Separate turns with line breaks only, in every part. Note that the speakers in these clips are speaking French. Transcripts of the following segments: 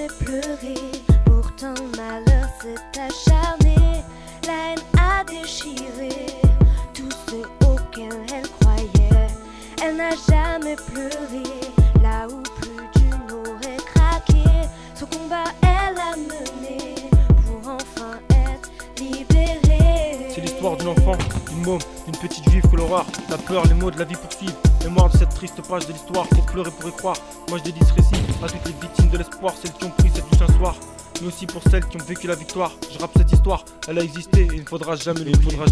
jamais pleuré, pourtant malheur s'est acharné, la haine a déchiré tout ce auquel elle croyait. Elle n'a jamais pleuré, là où plus d'une aurait craqué. Son combat, elle a mené pour enfin être libérée.
C'est l'histoire d'une enfant, d'une môme, d'une petite juive que l'horreur, la peur, les mots de la vie poursuivent. Mémoire de cette triste page de l'histoire, pour pleurer, pour y croire. Moi je dédie ce récit à toutes les victimes de l'espoir, celles qui ont pris cette douche un soir. Mais aussi pour celles qui ont vécu la victoire. Je rappe cette histoire, elle a existé et il ne faudra jamais l'oublier. Faudra.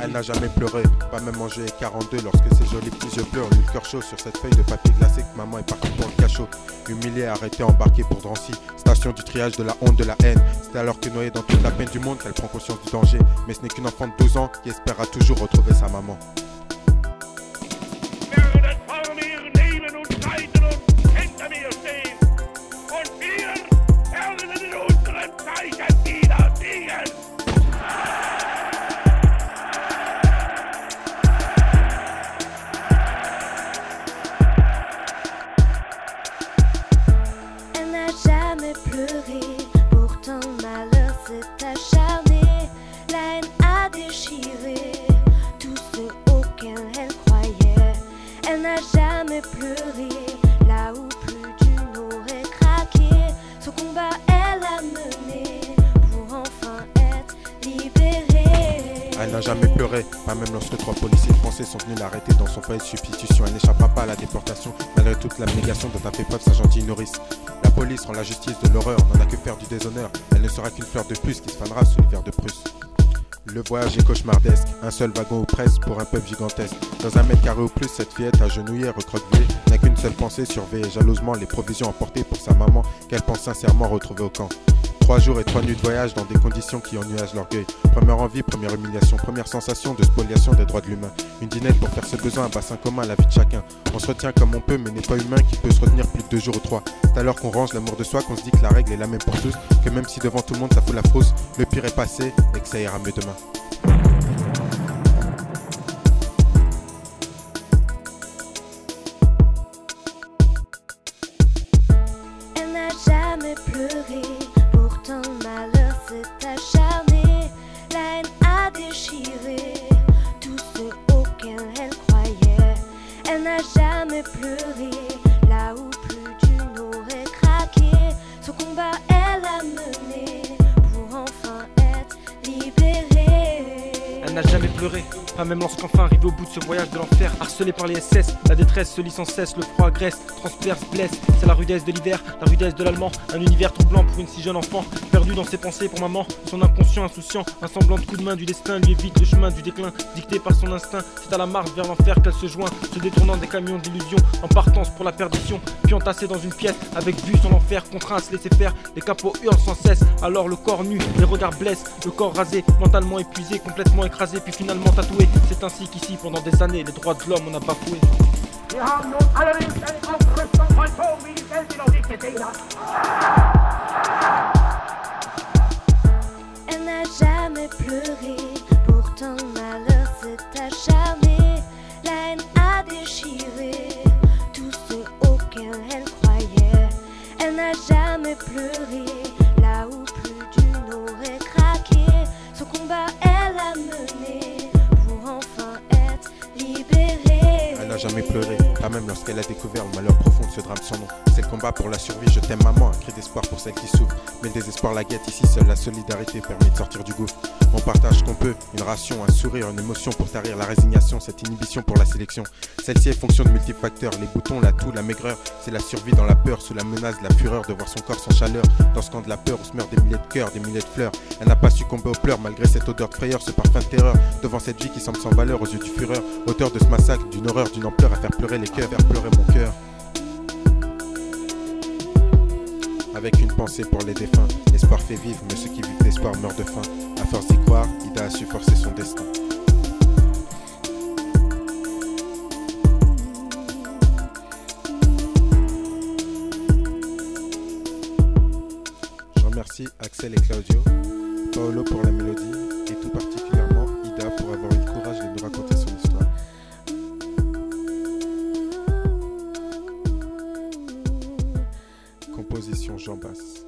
Elle n'a jamais pleuré, pas même en jeu 42 lorsque ses jolis petits yeux eu le cœur chaud sur cette feuille de papier glacé que maman est partie pour le cachot. Humiliée, arrêtée, embarquée pour Drancy, station du triage de la honte, de la haine. C'est alors que noyée dans toute la peine du monde qu'elle prend conscience du danger. Mais ce n'est qu'une enfant de 12 ans qui espérera toujours retrouver sa maman.
Pleuré, pourtant malheur s'est acharné, la haine a déchiré tout ce auquel elle croyait. Elle n'a jamais pleuré, là où plus d'une aurait craqué. Son combat, elle a mené pour enfin être libérée.
Elle n'a jamais pleuré, pas même lorsque trois policiers français sont venus l'arrêter dans son foyer de substitution. Elle n'échappera pas à la déportation, malgré toute l'abnégation dont a fait preuve sa gentille nourrice. La police rend la justice de l'horreur, n'en a que faire du déshonneur. Elle ne sera qu'une fleur de plus qui se fanera sous l'hiver de Prusse. Le voyage est cauchemardesque, un seul wagon ou presque pour un peuple gigantesque. Dans un mètre carré ou plus, cette fillette agenouillée, recroquevillée, n'a qu'une seule pensée, surveiller jalousement les provisions emportées pour sa maman qu'elle pense sincèrement retrouver au camp. Trois jours et trois nuits de voyage dans des conditions qui ennuagent l'orgueil. Première envie, première humiliation, première sensation de spoliation des droits de l'humain. Une dinette pour faire ses besoins, un bassin commun à la vie de chacun. On se retient comme on peut, mais n'est pas humain qui peut se retenir plus de deux jours ou trois. C'est alors qu'on range l'amour de soi qu'on se dit que la règle est la même pour tous, que même si devant tout le monde ça fout la frousse, le pire est passé et que ça ira mieux demain.
Elle n'a jamais pleuré, pourtant malheur s'est acharné, la haine a déchiré tout ce auquel elle croyait. Elle n'a jamais pleuré, là où plus d'une aurait craqué. Son combat, elle a mené
n'a jamais pleuré, pas même lorsqu'enfin arrivé au bout de ce voyage de l'enfer, harcelée par les SS, la détresse se lit sans cesse, le froid agresse, transperce, blesse, c'est la rudesse de l'hiver, la rudesse de l'allemand, un univers troublant pour une si jeune enfant, perdue dans ses pensées pour maman, son inconscient insouciant, un semblant de coup de main du destin lui évite le chemin du déclin, dicté par son instinct, c'est à la marche vers l'enfer qu'elle se joint, se détournant des camions d'illusion, en partance pour la perdition, puis entassée dans une pièce, avec vue sur l'enfer, contraint à se laisser faire, les capots hurlent sans cesse, alors le corps nu, les regards blessent, le corps rasé, mentalement épuisé, complètement écrasé, puis finalement tatoué, c'est ainsi qu'ici, pendant des années, les droits de l'homme on a bafoué.
Même lorsqu'elle a découvert le malheur profond de ce drame sans nom. C'est le combat pour la survie, je t'aime maman, un cri d'espoir pour celles qui souffrent. Mais le désespoir la guette ici, seule la solidarité permet de sortir du gouffre. On partage ce qu'on peut, une ration, un sourire, une émotion pour tarir la résignation, cette inhibition pour la sélection. Celle-ci est fonction de multifacteurs, les boutons, la toux, la maigreur, c'est la survie dans la peur, sous la menace la fureur de voir son corps sans chaleur. Dans ce camp de la peur où se meurent des milliers de cœurs, des milliers de fleurs. Elle n'a pas succombé aux pleurs malgré cette odeur de frayeur, ce parfum de terreur, devant cette vie qui semble sans valeur aux yeux du fureur. Auteur de ce massacre, d'une horreur, d'une ampleur à faire pleurer les cœurs, faire pleurer mon cœur. Avec une pensée pour les défunts, l'espoir fait vivre, mais ceux qui vivent l'espoir meurent de faim. À force d'y croire, Ida a su forcer son destin. Je remercie Axel et Claudio, Paolo pour la mélodie rompas.